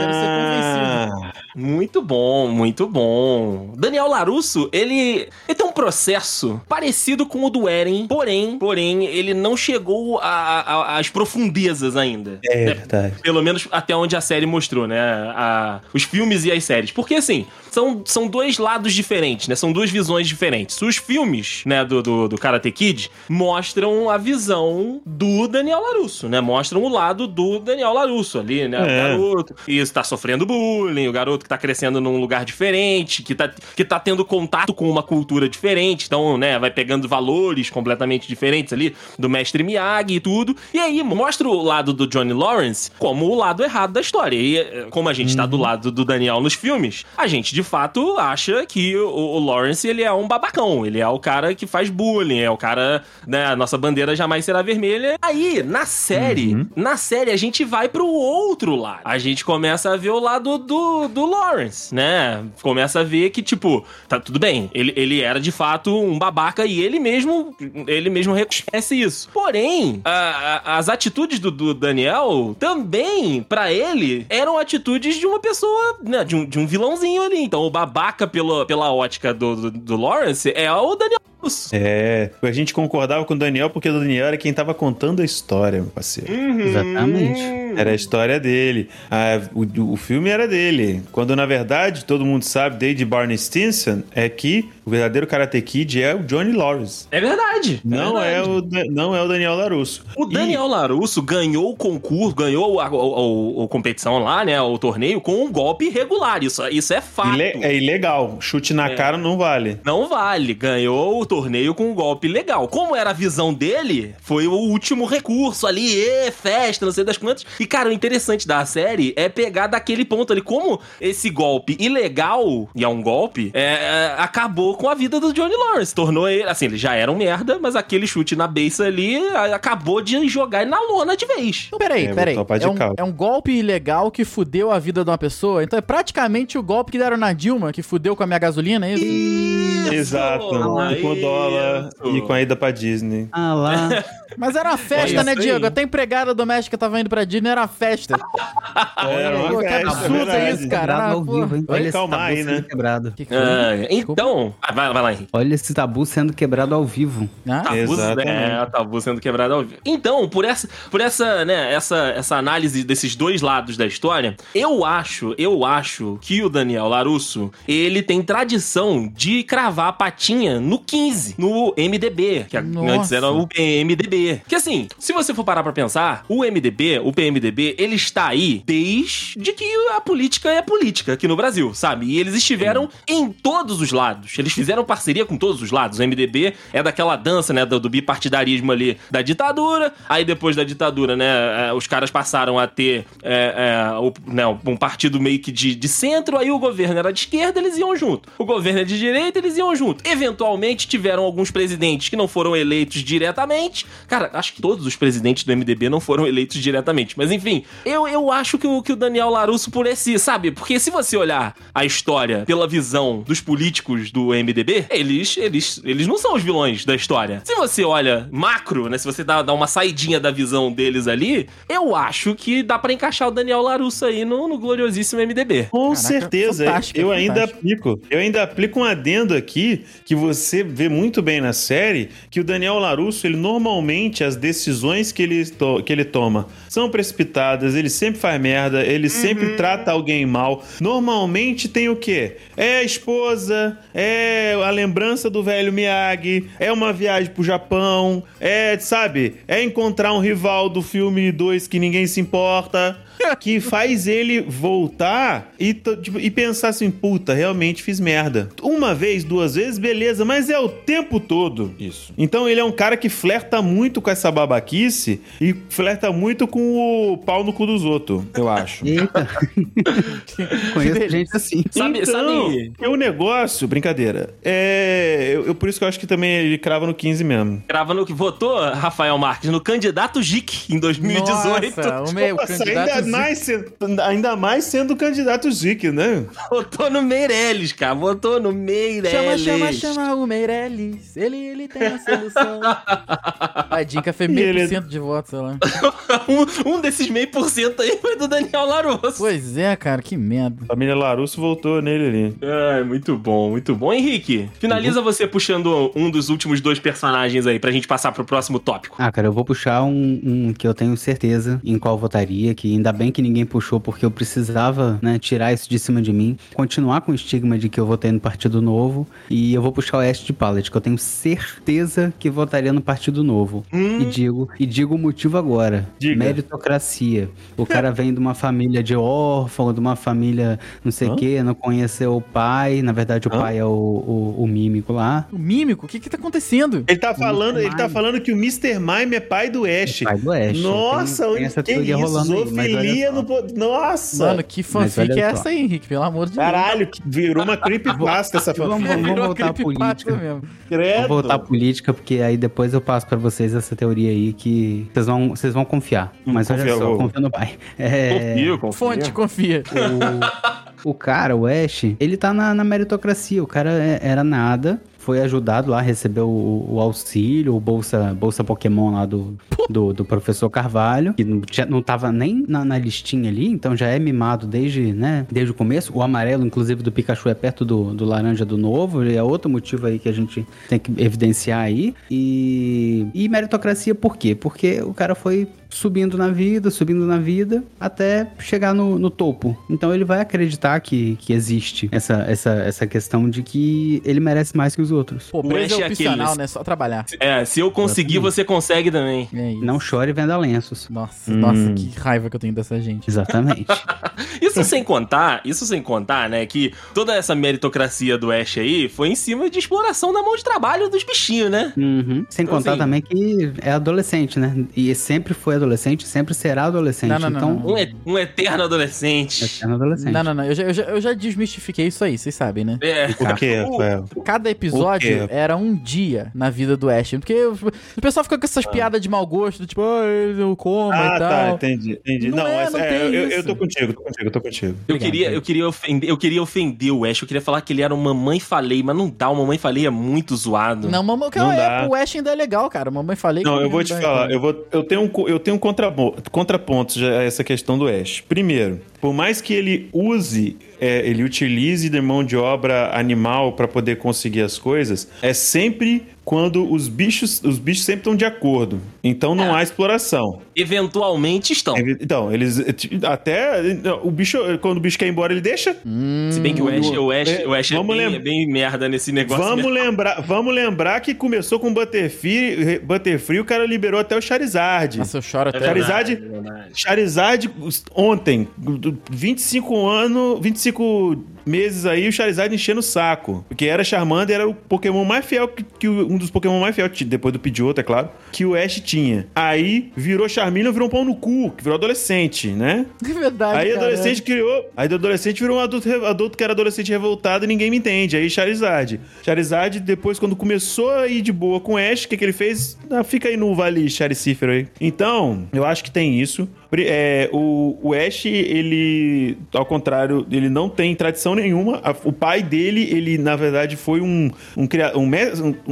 quero ser convencido. Ah, Muito bom, muito bom. Daniel Larusso, ele, ele tem um processo parecido com o do Eren, porém, porém, ele não chegou às profundezas ainda. é Né? verdade. Pelo menos até onde a série mostrou, né? A- os filmes e as séries. Porque, assim, são, são dois lados diferentes, né? São duas visões diferentes. Os filmes, né, do, do, do Karate Kid mostram a visão do Daniel Larusso, né? Mostram o lado do Daniel Larusso ali, né? O É. garoto que tá sofrendo bullying, o garoto que tá crescendo num lugar diferente, que tá, que tá tendo contato com uma cultura diferente, então, né, vai pegando valores completamente diferentes ali do mestre Miyagi e tudo. E aí mostra o lado do Johnny Lawrence como o lado errado da história. E eh, como a gente tá do lado do Daniel nos filmes, a gente de fato acha que o, o Lawrence ele é um babacão, ele é o cara que faz bullying, é o cara, né, a nossa bandeira jamais será vermelha. Aí, na série, na série a gente vai pro outro lado. A gente começa a ver o lado do, do Lawrence, né? Começa a ver que, tipo, tá tudo bem, ele, ele era de fato um babaca e ele mesmo, ele mesmo reconhece isso. Porém, a- a- as atitudes do, do Daniel também, pra ele, eram atitudes de uma pessoa, né, de um, de um vilãozinho ali. Então, o babaca pelo, pela ótica do, do, do Lawrence é o Daniel. É, a gente concordava com o Daniel porque o Daniel era quem tava contando a história, meu parceiro. Exatamente. Era a história dele. Ah, o, o filme era dele. Quando, na verdade, todo mundo sabe, desde Barney Stinson, é que o verdadeiro Karate Kid é o Johnny Lawrence. É verdade. Não é, verdade. o, Da- não é o Daniel Larusso. O Daniel Larusso ganhou o concurso, ganhou a, a- a- competição lá, né? O torneio com um golpe irregular. Isso, isso é fato. Ile- é ilegal. Chute na É. cara não vale. Não vale. Ganhou o torneio com um golpe legal. Como era a visão dele, foi o último recurso ali, ê, festa, não sei das quantas. E, cara, o interessante da série é pegar daquele ponto ali, como esse golpe ilegal, e é um golpe, é, é, acabou com a vida do Johnny Lawrence. Tornou ele, assim, ele já era um merda, mas aquele chute na beça ali a- acabou de jogar ele na lona de vez. Então, peraí, É, peraí. É um, é um golpe ilegal que fudeu a vida de uma pessoa. Então é praticamente o golpe que deram na Dilma, que fudeu com a minha gasolina, é isso? Exato. E com o dólar Isso. e com a ida pra Disney. Ah lá. (laughs) Mas era uma festa, É né. Diego? Até empregada doméstica tava indo pra Disney, era festa. Era (laughs) uma Pô, que festa, absurdo é isso, cara. Ah, vivo, esse calmar tabu aí, sendo né? Quebrado. Que que? Ah, então, ah, vai, vai lá, Henrique. Olha esse tabu sendo quebrado ao vivo. Ah? Tabu, Exatamente. é, tabu sendo quebrado ao vivo. Então, por essa, por essa, né, essa, essa análise desses dois lados da história, eu acho, eu acho que o Daniel Larusso, ele tem tradição de cravar a patinha no 15, no MDB, que Nossa. antes era o PMDB. Que assim, se você for parar pra pensar, o MDB, o PMDB, ele está aí desde que a política é política aqui no Brasil, sabe? E eles estiveram em todos os lados. Eles fizeram parceria com todos os lados. O MDB é daquela dança, né, do, do bipartidarismo ali da ditadura. Aí depois da ditadura, né, eh, os caras passaram a ter é, é, o- né, um partido meio que de, de centro. Aí o governo era de esquerda, eles iam junto. O governo é de direita, eles iam junto. Eventualmente tiveram alguns presidentes que não foram eleitos diretamente. Cara, acho que todos os presidentes do MDB não foram eleitos diretamente. Mas enfim, eu, eu acho que o, que o Daniel Larusso, por esse, sabe? Porque se você olhar a história pela visão dos políticos do MDB, eles, eles, eles não são os vilões da história. Se você olha macro, né? Se você dá, dá uma saidinha da visão deles ali, eu acho que dá pra encaixar o Daniel Larusso aí no, no gloriosíssimo MDB. Com Caraca, certeza. fantástico, Eu ainda aplico. Eu ainda aplico um adendo aqui que você vê muito bem na série que o Daniel Larusso, ele normalmente as decisões que ele, to- que ele toma são precipitadas, ele sempre faz merda, ele sempre trata alguém mal. Normalmente tem o quê? É a esposa, é a lembrança do velho Miyagi, é uma viagem pro Japão, é, sabe, é encontrar um rival do filme 2 que ninguém se importa que faz ele voltar e, tipo, e pensar assim, puta, realmente fiz merda. Uma vez, duas vezes, beleza, mas é o tempo todo isso. Então ele é um cara que flerta muito com essa babaquice e flerta muito com o pau no cu dos outros, eu acho. (laughs) Eita. Conheço gente assim. Sabe, então, sabe, é o negócio, brincadeira. É, eu, eu- por isso que eu acho que também ele crava no 15 mesmo. Grava no que votou, Rafael Marques, no candidato JIC em 2018. Nossa, o meu Nossa, candidato ainda, mais sendo, ainda mais sendo candidato Zic, né? Votou no Meirelles, cara. Votou no Meirelles. Chama, chama, chama o Meirelles. Ele, ele tem a solução. (laughs) A dica foi meio ele- por cento de votos, sei lá. (laughs) um, um desses meio por cento aí foi do Daniel Larusso. Pois é, cara, que merda. A família Larusso voltou nele ali. Ai, muito bom, muito bom. Henrique, finaliza você puxando um dos últimos dois personagens aí pra gente passar pro próximo tópico. Ah, cara, eu vou puxar um, um que eu tenho certeza em qual votaria, que ainda bem que ninguém puxou, porque eu precisava, né, tirar isso de cima de mim, continuar com o estigma de que eu votei no Partido Novo, e eu vou puxar o Oeste de Pallet, que eu tenho certeza que votaria no Partido Novo. E digo, e digo o motivo agora. Diga. Meritocracia. O cara vem de uma família de órfão, de uma família não sei o quê, não conheceu o pai, na verdade o Hã? pai é o, o, o mímico lá. O mímico, o que que tá acontecendo? Ele tá falando, ele tá falando que o Mr. Mime é pai do Ash. Pai do Ash. Nossa, Tem- tem onde essa que teoria isso? rolando aí, mas olha Só. no... Nossa! Mano, que fanfic olha é só. essa aí, Henrique? Pelo amor de Caralho, que virou uma (laughs) creepypasta essa Vamos- fanfic. vamos Virou voltar à política. mesmo. Credo. Vou voltar à política, porque aí depois eu passo pra vocês essa teoria aí que vocês vão, vocês vão confiar. Mas olha confia, só, vou. confia no pai. É, Confio, confio. Fonte, confia. o, o cara, o Ash, ele tá na, na meritocracia. O cara é- era nada. Foi ajudado lá, recebeu o, o auxílio, o Bolsa, Bolsa Pokémon lá do, do, do professor Carvalho, que não, tinha- não tava nem na, na listinha ali, então já é mimado desde, né, desde o começo. O amarelo, inclusive, do Pikachu é perto do, do laranja do novo, é outro motivo aí que a gente tem que evidenciar aí. E, e meritocracia por quê? Porque o cara foi subindo na vida, subindo na vida, até chegar no, no topo. Então ele vai acreditar que, que existe essa, essa, essa questão de que ele merece mais que os outros. Pobreza Ash é é opcional, aqueles- né? Só trabalhar. É, se eu conseguir, você consegue também. É isso. Não chore e venda lenços. Nossa, nossa, que raiva que eu tenho dessa gente. Exatamente. (laughs) Isso sem contar, isso sem contar, né, que toda essa meritocracia do Ash aí foi em cima de exploração da mão de trabalho dos bichinhos, né? Uhum. Sem Então, contar assim- também que é adolescente, né? E sempre foi adolescente, sempre será adolescente. Não, não, não, então, não. Um, um eterno é adolescente. eterno adolescente. Não, não, não. Eu já, eu, já, eu já desmistifiquei isso aí, vocês sabem, né? É. Por que, Rafael? Cada episódio O quê? era um dia na vida do Ash. Porque o, o pessoal fica com essas piadas de mau gosto, tipo, ah, ele não coma Ah, e tá, tal. entendi. entendi. Não Não, é, mas não é, tem eu, eu tô contigo, tô contigo, tô contigo. Eu Obrigado, queria, eu, queria ofender, eu queria ofender o Ash, eu queria falar que ele era um mamãe falei, mas não dá, o mamãe falei é muito zoado. Não, mamãe, Não é, dá. o Ash ainda é legal, cara. Mamãe falei Não, que eu vou te dá- falar, eu, vou, eu tenho um, eu tenho um contrapo- contraponto a essa questão do Ash. Primeiro, por mais que ele use, é, ele utilize de mão de obra animal para poder conseguir as coisas, é sempre quando os bichos, os bichos sempre estão de acordo. Então não há exploração. Eventualmente estão. Então, eles até o bicho, quando o bicho quer ir embora, ele deixa. Se bem que o Ash, o Ash, É, o Ash é, bem, lem- é bem merda nesse negócio. Vamos mesmo. lembrar, vamos lembrar que começou com Butterfree, Butterfree, o cara liberou até o Charizard. Nossa, eu choro É até. Charizard- verdade, é verdade. Charizard ontem, 25 anos, 25 meses aí, o Charizard enchendo o saco. Porque era Charmander, era o Pokémon mais fiel que, que o- um dos Pokémon mais fiel, depois do Pidgeotto, é claro, que o Ash tinha. Aí virou Charmeleon, virou um pau no cu, que virou adolescente, né? (laughs) É verdade, Aí cara. adolescente criou. Aí do adolescente virou um adulto, adulto que era adolescente revoltado e ninguém me entende. Aí Charizard. Charizard, depois, quando começou a ir de boa com o Ash, o que, que ele fez? Ah, fica aí no Vale Charicífero aí. Então, eu acho que tem isso. É, o, o Ash, ele, ao contrário, ele não tem tradição nenhuma. A- o pai dele, ele, na verdade, foi um, um, cria- um,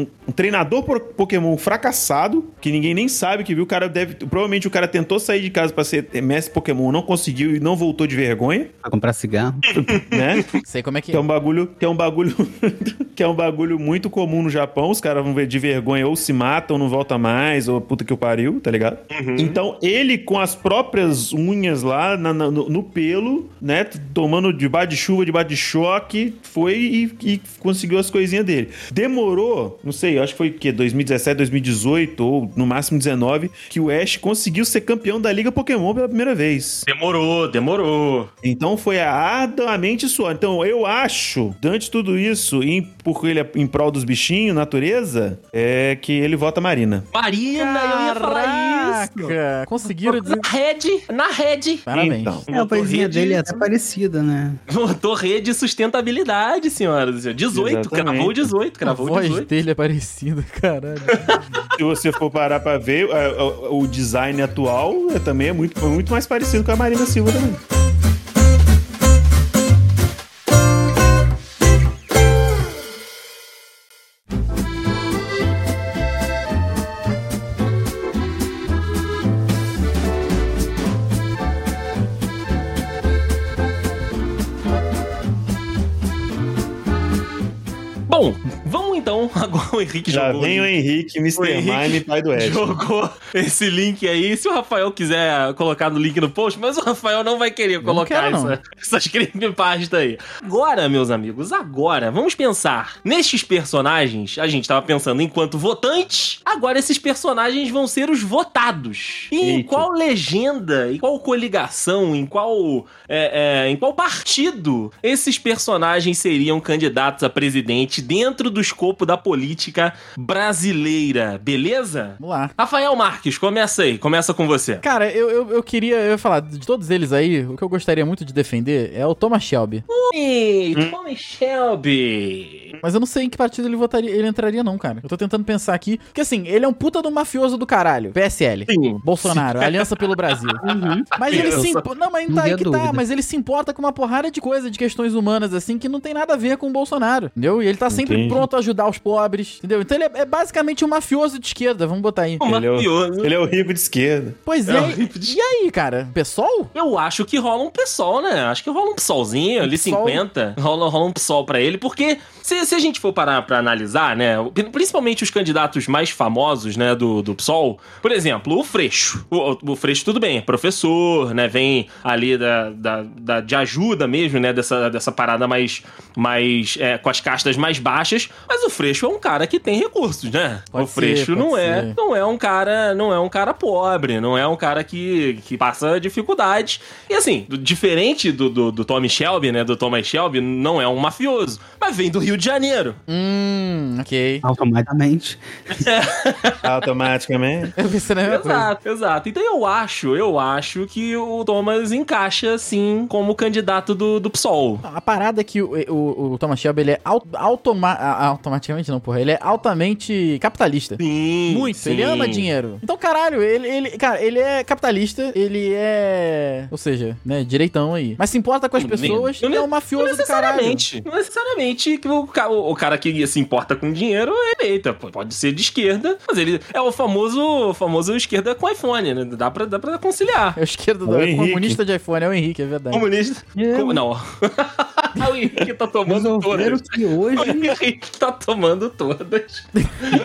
um- treinador por Pokémon fracassado, que ninguém nem sabe que viu. O cara deve. Provavelmente o cara tentou sair de casa pra ser mestre Pokémon, não conseguiu e não voltou de vergonha, Pra comprar cigarro. (laughs) né? Sei como é que Que é é. um bagulho, que é um bagulho, (laughs) que é um bagulho muito comum no Japão. Os caras vão ver de vergonha ou se matam, não volta mais, ou puta que o pariu, tá ligado? Então ele com as próprias unhas lá na- na- no, no pelo, né, tomando debaixo de chuva, debaixo de choque, foi e, e conseguiu as coisinhas dele. Demorou, não sei, acho que foi o quê? 2017, 2018 ou no máximo 19, que o Ash conseguiu ser campeão da Liga Pokémon pela primeira vez. Demorou, demorou. Então foi arduamente suor. Então eu acho, diante de tudo isso, em, porque ele é em prol dos bichinhos, natureza, é que ele vota Marina. Marina, eu ia falar isso. Caraca, conseguiram dizer... Na rede, na rede. Parabéns. Então. É, a rede- dele é até parecida, né? Botou rede e sustentabilidade, senhoras. e senhores. 18, Exatamente. cravou 18, A cravou voz 18. dele é parecida, caralho. (laughs) Se você for parar pra ver, é, é, o design atual é, também é muito, muito mais parecido com a Marina Silva também. Henrique Já jogou. vem o Henrique, Mr. Mime, pai do Ash. Jogou esse link aí. Se o Rafael quiser colocar no link no post, mas o Rafael não vai querer colocar quero, essa, essas creepypastas aí. Agora, meus amigos, agora, vamos pensar nestes personagens. A gente tava pensando enquanto votantes, agora esses personagens vão ser os votados. E em Eita. qual legenda, em qual coligação, em qual, é, é, em qual partido esses personagens seriam candidatos a presidente dentro do escopo da política brasileira, beleza? Vamos lá. Rafael Marques, começa aí, começa com você. Cara, eu, eu, eu queria eu ia falar, de todos eles aí, o que eu gostaria muito de defender é o Thomas Shelby. Ei, Tommy Shelby. Mas eu não sei em que partido ele votaria, ele entraria não, cara. Eu tô tentando pensar aqui, porque assim, ele é um puta do mafioso do caralho, PSL. Sim. Bolsonaro, Aliança pelo Brasil. (laughs) Mas ele se impo... Não, mas tá Não aí que tá, dúvida. mas ele se importa com uma porrada de coisa, de questões humanas, assim, que não tem nada a ver com o Bolsonaro. Entendeu? E ele tá sempre Entendi. pronto a ajudar os pobres. Entendeu? Então ele é, é basicamente um mafioso de esquerda, vamos botar aí. Um Ele é, o, mafioso. ele é o rico de esquerda. Pois É é. de- E aí, cara? Pessoal? Eu acho que rola um PSOL, né? Acho que rola um PSOLzinho ali, PSOL. 50. Rola, rola um PSOL pra ele, porque se, se a gente for parar pra analisar, né? Principalmente os candidatos mais famosos, né, do, do PSOL. Por exemplo, o Freixo. O, o Freixo, tudo bem, é professor, né? Vem ali da, da, da- de ajuda mesmo, né? Dessa, dessa parada mais. mais é, com as castas mais baixas. Mas o Freixo é um cara que tem recursos, né? Pode o Freixo ser, não é. ser. Não é um cara. Não é um cara pobre, não é um cara que, que passa dificuldades. E assim, do- diferente do, do, do Tommy Shelby, né? Do Thomas Shelby, não é um mafioso. Mas vem do Rio de Janeiro. Hum, ok. Automaticamente. (laughs) Automaticamente. Eu pensei na mesma coisa. Exato, exato. Então eu acho, eu acho que o Thomas encaixa, sim, como candidato do, do PSOL. A parada é que o, o, o Thomas Shelby, ele é au- automa automaticamente não, porra, ele é altamente capitalista. Sim. Muito, sim. ele ama dinheiro. Então, caralho, ele, ele, cara, ele é capitalista, ele é, ou seja, né, direitão aí. Mas se importa com as pessoas, não- ele é um Não mafioso do caralho. necessariamente. Não necessariamente que o, ca- o cara que se importa com dinheiro é eleita. Pode ser de esquerda, mas ele é o famoso, o famoso esquerda com iPhone, né? Dá pra, dá pra conciliar. É o esquerdo do O é o comunista de iPhone, é o Henrique, é verdade. Comunista. Eu- Como, não. (laughs) o Henrique tá tomando Resolveram todas. que O hoje. Henrique tá tomando todas.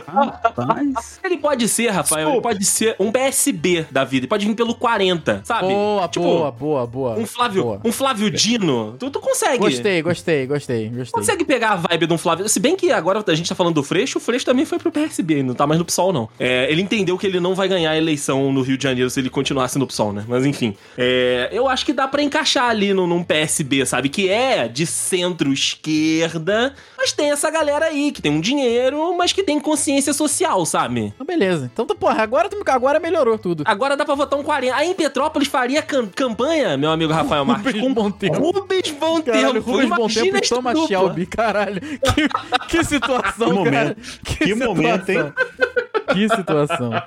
Rapaz. Ele pode ser, Rafael, ele pode ser um PSB da vida. Ele pode vir pelo 40, sabe? Boa, Tipo, boa, boa, boa. Um Flávio, Boa. um Flávio Dino. Tu, tu consegue. Gostei, gostei, gostei, gostei. Consegue pegar a vibe de um Flávio. Se bem que agora a gente tá falando do Freixo, o Freixo também foi pro PSB, não tá mais no PSOL, não. É, ele entendeu que ele não vai ganhar a eleição no Rio de Janeiro se ele continuasse no PSOL, né? Mas enfim. É, eu acho que dá pra encaixar ali no, num PSB, sabe? Que é de centro-esquerda, mas tem essa galera aí que tem um dinheiro, mas que tem consciência social, sabe? Então, beleza. Então, porra, agora, agora melhorou tudo. Agora dá pra votar um 40. Aí em Petrópolis faria cam- campanha, meu amigo Rafael Marques. Rubens Bom Tempo. Rubens Bom Caralho, Tempo. Rubens Bom Tempo e Thomas. Shelby, caralho. Que, que situação, Que cara. momento. Que momento, hein? Que situação. (laughs)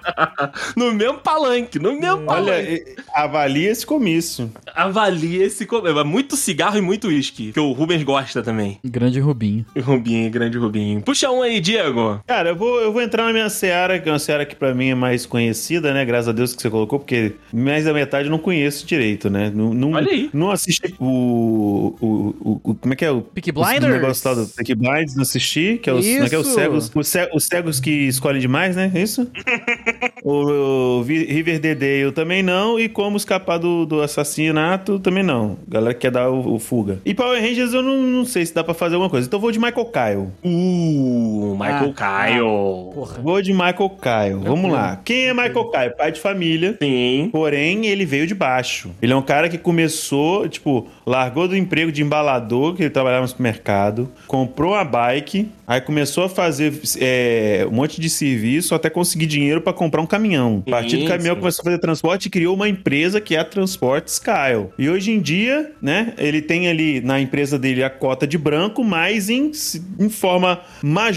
No mesmo palanque, no mesmo Olha, palanque. e- avalia esse comício. Avalia esse. co- é Muito cigarro e muito uísque. Que o Rubens gosta também. Grande Rubinho. (laughs) Rubinho, grande Rubinho. Puxa um aí, Diego. Cara, eu vou, eu vou entrar na minha seara, que é uma seara que pra mim é mais conhecida, né? Graças a Deus que você colocou, porque mais da metade eu não conheço direito, né? Não, não, Olha aí. Não assisti o, o, o, o- Como é que é? O, Peaky o Blinders? negócio tal do Peaky Blinders, não assisti, que é os, como é que é? os cegos. Os, ce- os cegos que escolhem demais, né? É Isso? (laughs) o, o Vi- Riverdale também não, e como escapar do, do assassinato também não. Galera que quer dar o, o fuga. E Power Rangers eu não, não sei se dá pra fazer alguma coisa. Então eu vou de Michael Kyle. Uh, Michael Ah, Kyle. Porra. Vou de Michael Kyle. Vamos lá. Quem é Michael Kyle? Pai de família. Sim. Porém, ele veio de baixo. Ele é um cara que começou, tipo, largou do emprego de embalador, que ele trabalhava no supermercado, comprou uma bike, aí começou a fazer é, um monte de serviço até conseguir dinheiro pra comprar um caminhão. A partir do caminhão começou a fazer transporte e criou uma empresa que é a Transportes Kyle. E hoje em dia, né, ele tem ali na empresa dele a cota de branco, mas em, em forma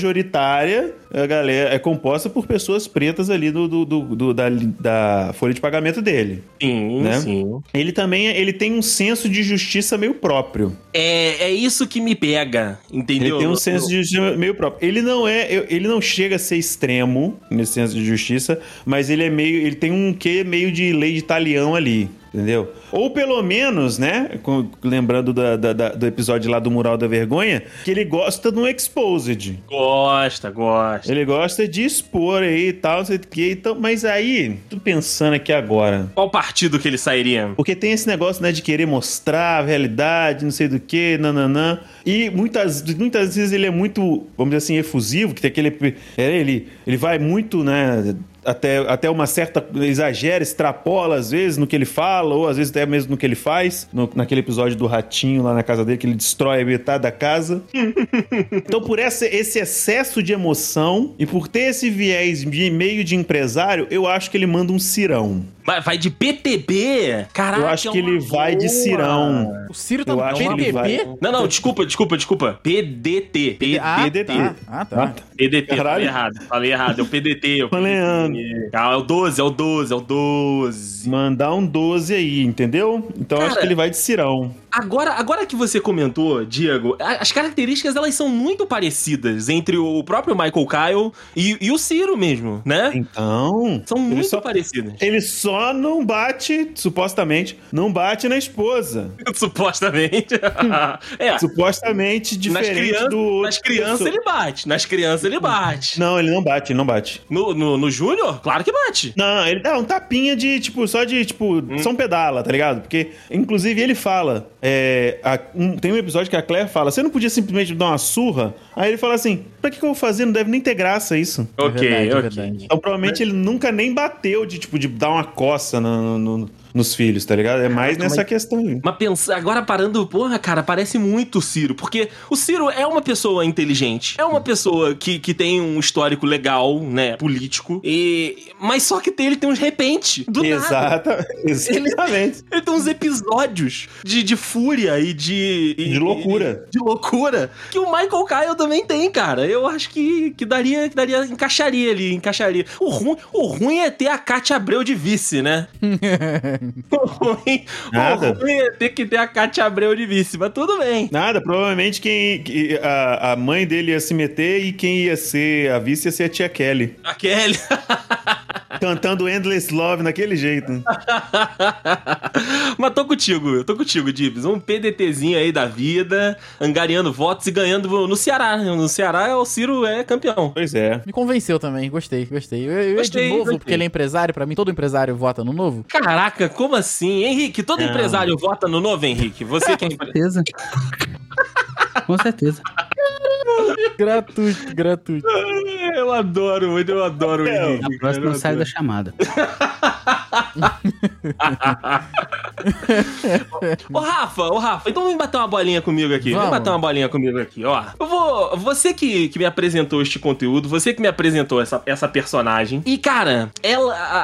majoritária, a galera é composta por pessoas pretas ali do, do- do- do- da, da folha de pagamento dele. Sim, Né? sim. Ele também ele tem um senso de justiça meio próprio. É, é isso que me pega, entendeu? Ele tem um senso de justiça meio próprio. Ele não é, ele não chega a ser extremo nesse senso de justiça, mas ele é meio, ele tem um quê meio de lei de talião ali. Entendeu? Ou pelo menos, né? com- lembrando da- da- da- do episódio lá do Mural da Vergonha, que ele gosta de um exposed. Gosta, gosta. Ele gosta de expor aí e tal, não sei o quê. Então, mas aí, tô pensando aqui agora. Qual partido que ele sairia? Porque tem esse negócio, né, de querer mostrar a realidade, não sei do que, nananã. E muitas, muitas vezes ele é muito, vamos dizer assim, efusivo, que tem aquele. é, Ele, ele vai muito, né? Até, até uma certa. exagera, extrapola às vezes no que ele fala, ou às vezes até mesmo no que ele faz. No- naquele episódio do ratinho lá na casa dele, que ele destrói a metade da casa. (laughs) Então, por essa- esse excesso de emoção e por ter esse viés de meio de empresário, eu acho que ele manda um cirão. Vai, vai de PTB? Caraca, Eu acho é que uma ele vai de boa. cirão. O Ciro tá Eu no ele vai. PTB? Não, não, desculpa, desculpa, desculpa. PDT. P- Ah, PDT. tá. Ah, tá. PDT, falei Caralho. errado. Falei errado, é o PDT. É o Falei Ah, é o 12, é o 12, é o 12. Mandar um 12 aí, entendeu? Então Cara, acho que ele vai de cirão. Agora, agora que você comentou, Diego, as características elas são muito parecidas entre o próprio Michael Kyle e, e o Ciro mesmo, né? Então. São muito só, parecidas. ele só não bate, supostamente, não bate na esposa. (laughs) Supostamente. (laughs) é. Supostamente Nas, diferente crianças, do nas crianças ele bate. Nas crianças ele bate. Não, ele não bate, ele não bate. No, no, no Júnior, claro que bate. Não, ele dá um tapinha de, tipo, só de, tipo, Hum. só um pedala, tá ligado? Porque, inclusive, ele fala. é, a- um- tem um episódio que a Claire fala: você não podia simplesmente dar uma surra? Aí ele fala assim: pra que, que eu vou fazer? Não deve nem ter graça isso. É Ok, verdade, é ok. verdade. Então, provavelmente ele nunca nem bateu de, tipo, de dar uma coça no- no- nos filhos, tá ligado? É mais Caraca, nessa mas- questão aí. Mas pensa, agora parando, porra, cara, parece muito o Ciro, porque o Ciro é uma pessoa inteligente, é uma pessoa que, que tem um histórico legal, né, político, e mas só que tem, ele tem uns repente, do nada. Exata, (laughs) exatamente. Ele tem uns episódios de, de fúria e de. e- De loucura. e- de loucura. Que o Michael Kyle também tem, cara. Eu acho que, que daria, que daria. Encaixaria ali, encaixaria. O ruim, o ruim é ter a Cátia Abreu de vice, né? (laughs) (laughs) o, ruim, Nada. o ruim é ter que ter a Cátia Abreu de vice, mas tudo bem. Nada, provavelmente quem que a, a mãe dele ia se meter e quem ia ser a vice ia ser a tia Kelly. A Kelly. (laughs) Cantando Endless Love naquele jeito. (laughs) Mas tô contigo, eu tô contigo, Dibs. Um PDTzinho aí da vida, angariando votos e ganhando no Ceará. né? No Ceará, o Ciro é campeão. Pois é. Me convenceu também, gostei, gostei. Eu, eu Gostei, de novo, gostei. porque ele é empresário, pra mim todo empresário vota no novo. Caraca, como assim? Henrique, todo Não. empresário vota no novo, Henrique? Você que é empre... certeza. Com certeza. (laughs) gratuito, gratuito. Eu adoro eu adoro o É, Henrique. Na próxima eu saio da chamada. (laughs) Ô, Rafa, ô, Rafa, então vem bater uma bolinha comigo aqui. Vamos. Vem bater uma bolinha comigo aqui, ó. Eu vou. Você que, que me apresentou este conteúdo, você que me apresentou essa, essa personagem. E, cara, ela, a,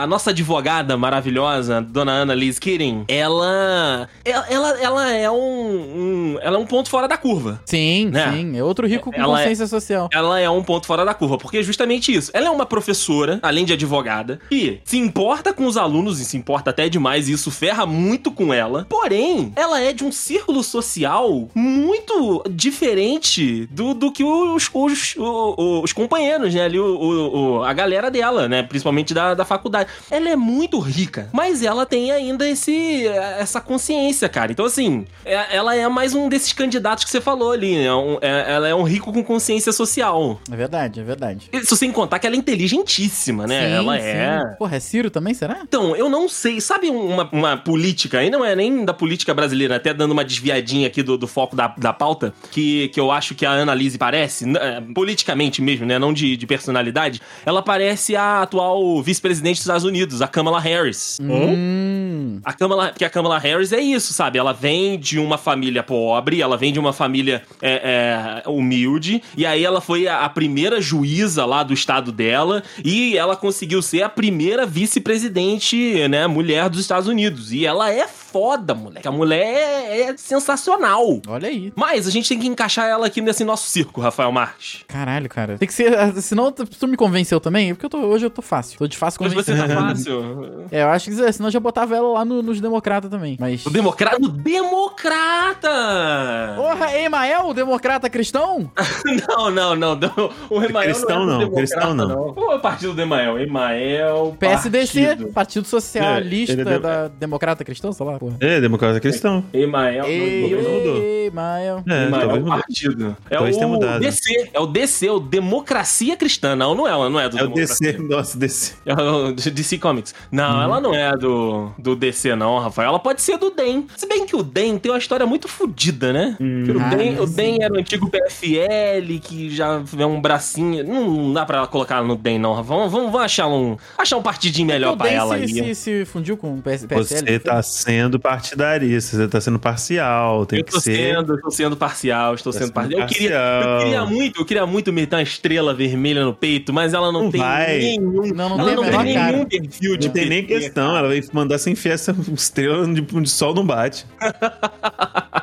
a- a nossa advogada maravilhosa, dona Ana Liz Kirin, ela. Ela, ela, ela é um, um- Ela é um ponto fora da curva. Sim, Né? sim. É outro rico com Ela é- consciência social. Ela é um ponto fora da curva, porque é justamente isso. Ela é uma professora, além de advogada, e se importa com os alunos, e se importa até demais, e isso ferra muito com ela. Porém, ela é de um círculo social muito diferente do, do que os, os, o- os companheiros, né? Ali, o, o- a galera dela, né? Principalmente da, da faculdade. Ela é muito rica, mas ela tem ainda esse, essa consciência, cara. Então, assim, é- ela é mais um desses candidatos que você falou ali, né? Um- é- ela é um rico com consciência social. É verdade, é verdade. Isso sem contar que ela é inteligentíssima, né? Sim, ela sim. é. Porra, é Ciro também, será? Então, eu não sei. Sabe uma, uma política, aí não é nem da política brasileira, até dando uma desviadinha aqui do, do foco da, da pauta, que, que eu acho que a Annalise parece, é, politicamente mesmo, né? Não de, de personalidade. Ela parece a atual vice-presidente dos Estados Unidos, a Kamala Harris. Hum. A Kamala, porque a Kamala Harris é isso, sabe? Ela vem de uma família pobre, ela vem de uma família é, é, humilde, e aí ela foi a, a primeira juíza lá do estado dela, e ela conseguiu ser a primeira vice-presidente, né, mulher dos Estados Unidos. E ela é foda, moleque. A mulher é, é sensacional. Olha aí. Mas a gente tem que encaixar ela aqui nesse nosso circo, Rafael Marques. Caralho, cara. Tem que ser. ah, Senão tu me convenceu também, porque eu tô, hoje eu tô fácil. Tô de fácil Mas convencer. você tá fácil. (laughs) É, eu acho que senão eu já botava ela lá no- nos democratas também. Mas. O democrata. O democrata! Porra, Emael, o democrata cristão? (laughs) Não, não, não. O Emael Cristão não, é não, cristão democrata, não. Qual é o partido do Emael? Emael. PSDC, Partido. Partido Socialista É, é de- da Democrata Cristão, sei lá, porra. É, democrata cristão. Emael. Emael. É, Emael talvez é o partido. É Talvez o mudado. DC. É o DC, o Democracia Cristã. Não, não é, ela não é do É o Democracia. DC, nossa, DC. É o DC Comics. Não, ela não é do, do DC, não, Rafael. Ela pode ser do DEM. Se bem que o DEM tem uma história muito fodida, né? O, Ah, DEM, o. DEM era o antigo PFL, que já é um bracinho. Não dá pra colocar ela no DEM, não, Rafael. Vamos, vamos, vamos achar, um, achar um partidinho melhor O pra DEM ela se, aí. se, se fundiu com o PS, PSL. Você tá sendo partidarista, você tá sendo parcial, tem Eu que tô ser. sendo, eu tô sendo parcial, estou Tá sendo sendo parcial. Eu queria, eu parcial. queria muito, eu queria muito meter uma estrela vermelha no peito, mas ela não, Não tem vai. nenhum. Não, não ela tem não tem nenhum perfil de Não tem nem PT, questão, ela vai mandar sem enfiar essa (laughs) estrela onde onde o sol não bate. (laughs)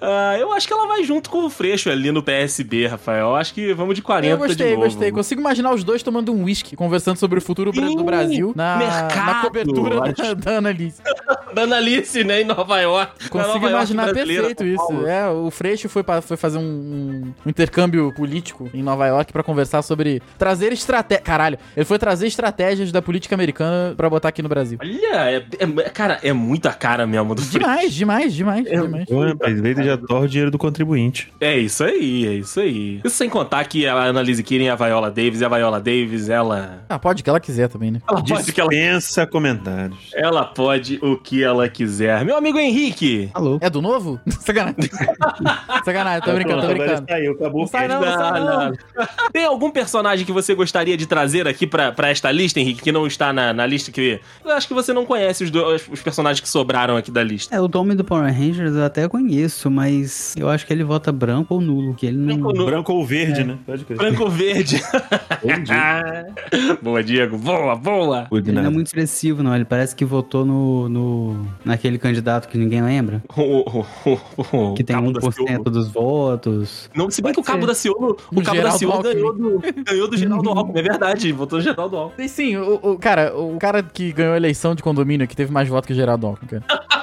Ah, eu acho que ela vai junto com o Freixo ali no PSB, Rafael. Eu acho que vamos de 40 Eu gostei, de novo. gostei. Consigo imaginar os dois tomando um whisky, conversando sobre o futuro bra- do Sim, Brasil na, mercado, na cobertura da, acho. da Annalise. (laughs) Da Analice, né, em Nova York. Consigo Nova York imaginar brasileira, perfeito isso. É, o Freixo foi, pra- foi fazer um, um- intercâmbio político em Nova York pra conversar sobre trazer estratégia. Caralho, ele foi trazer estratégias da política americana pra botar aqui no Brasil. Olha, é, é- cara, é muita cara mesmo do Freixo. Demais, demais, demais, É demais. Ô, rapaz, veio já torre o dinheiro do contribuinte. É isso aí, é isso aí. Isso sem contar que a Annalise Kirin é a Viola Davis, e a Viola Davis, ela... Ah, pode o que ela quiser também, né? Ela pode que ela... Dispensa comentários. Ela pode o que ela quiser. Meu amigo Henrique, Alô? É do novo? (laughs) Sacanagem. (laughs) Sacanagem, tô brincando, tô brincando. Saiu, acabou Não sai não, não sai não. Tem algum personagem que você gostaria de trazer aqui pra, pra esta lista, Henrique, que não está na, na lista que. Eu acho que você não conhece os, do- os- os personagens que sobraram aqui da lista. É, o Tommy do Power Rangers eu até conheço, mas eu acho que ele vota branco ou nulo, que ele não... Branco ou nulo? Branco ou verde, né? Pode crer. Branco ou verde. (laughs) Boa, Diego. Boa, boa. Ele não é muito expressivo, não. Ele parece que votou no, no naquele candidato que ninguém lembra. (laughs) O, o- o- o Que tem Cabo da 1% Ciolo. dos votos. Não, se bem Pode que o Cabo ser. da Ciolo, o O Cabo da Geraldo Ciolo Alckmin. ganhou do, ganhou do Geraldo Alckmin, é verdade, votou no Geraldo Alckmin. E sim, o, o- cara, o cara que ganhou a eleição de condomínio que teve mais votos que o Geraldo Alckmin, cara. (laughs)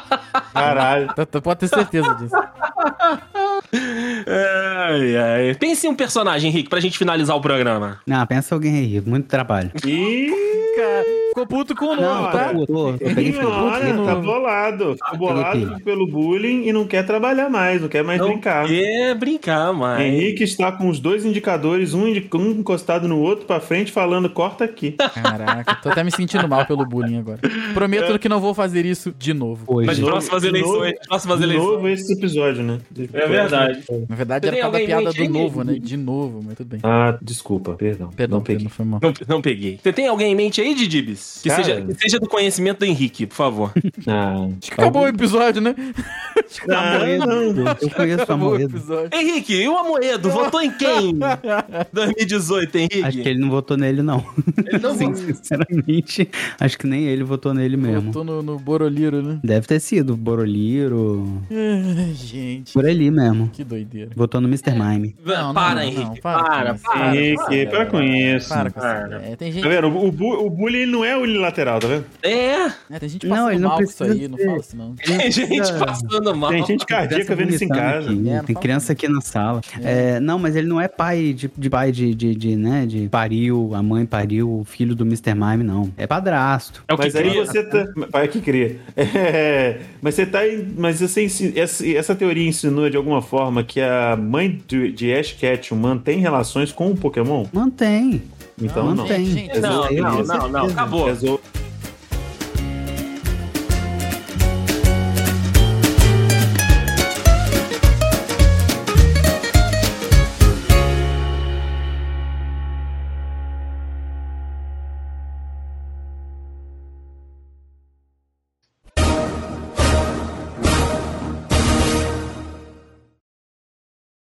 Caralho. Pode ter certeza disso. (laughs) Ai, ai. Pense em um personagem, Henrique, pra gente finalizar o programa. Não, pensa alguém aí, muito trabalho. Ih, Cara, ficou puto com o Não, novo, tá? tô, peguei Ih, fogo. olha, no- tá bolado. Ficou bolado pelo bullying e não quer trabalhar mais, não quer mais Não brincar. quer brincar, mas... Henrique está com os dois indicadores, um, encostado no outro pra frente, falando corta aqui. Caraca, tô até me sentindo mal pelo bullying agora. Prometo que não vou fazer isso de novo. Hoje. Nas De novo- próximas eleições. novo- próximas De eleições. novo esse episódio, né? É verdade. Na verdade, Você era tem cada alguém em piada mente do novo, né? De novo, mas tudo bem. Ah, desculpa, perdão. Perdão, não peguei. perdão, foi mal. Não, não peguei. Você tem alguém em mente aí, Didibis? Que, Cara. seja, que seja do conhecimento do Henrique, por favor. Ah, Acabou o episódio, né? Amoedo. Eu conheço o Acabou o Amoedo. Henrique, e o Amoedo? Votou em quem? (laughs) 2018, Henrique. Acho que ele não votou nele, não. Ele não Sim, votou. sinceramente, acho que nem ele votou nele mesmo. Voltou no, no Boroliro, né? Deve ter sido Boroliro, Ai, gente, por ali mesmo. Que doideira. Votou no Mr. Mime. Não, para, não, Henrique. não, para, para para. Henrique, para com isso. Para com Para. isso. É, tem gente, Tá vendo? O, bu- o bullying não é unilateral, tá vendo? É, é, tem gente Não, passando ele não mal com isso aí, não ser. fala isso não. (laughs) tem gente passando mal. Tem gente cardíaca vendo isso em casa. aqui, É, não tem criança aqui na sala. É, não, mas ele não é pai de, de pai de, de, de, né, de pariu, a mãe pariu o filho do Mr. Mime, não. É padrasto. É o que Mas aí cria. você tá. Pai que cria. (laughs) É, mas você tá. Mas você, ensi- essa, essa teoria insinua de alguma forma que a mãe de, de Ash Ketchum mantém relações com o Pokémon? Mantém. Então não. Não, não, não, não, certeza. acabou. Resol-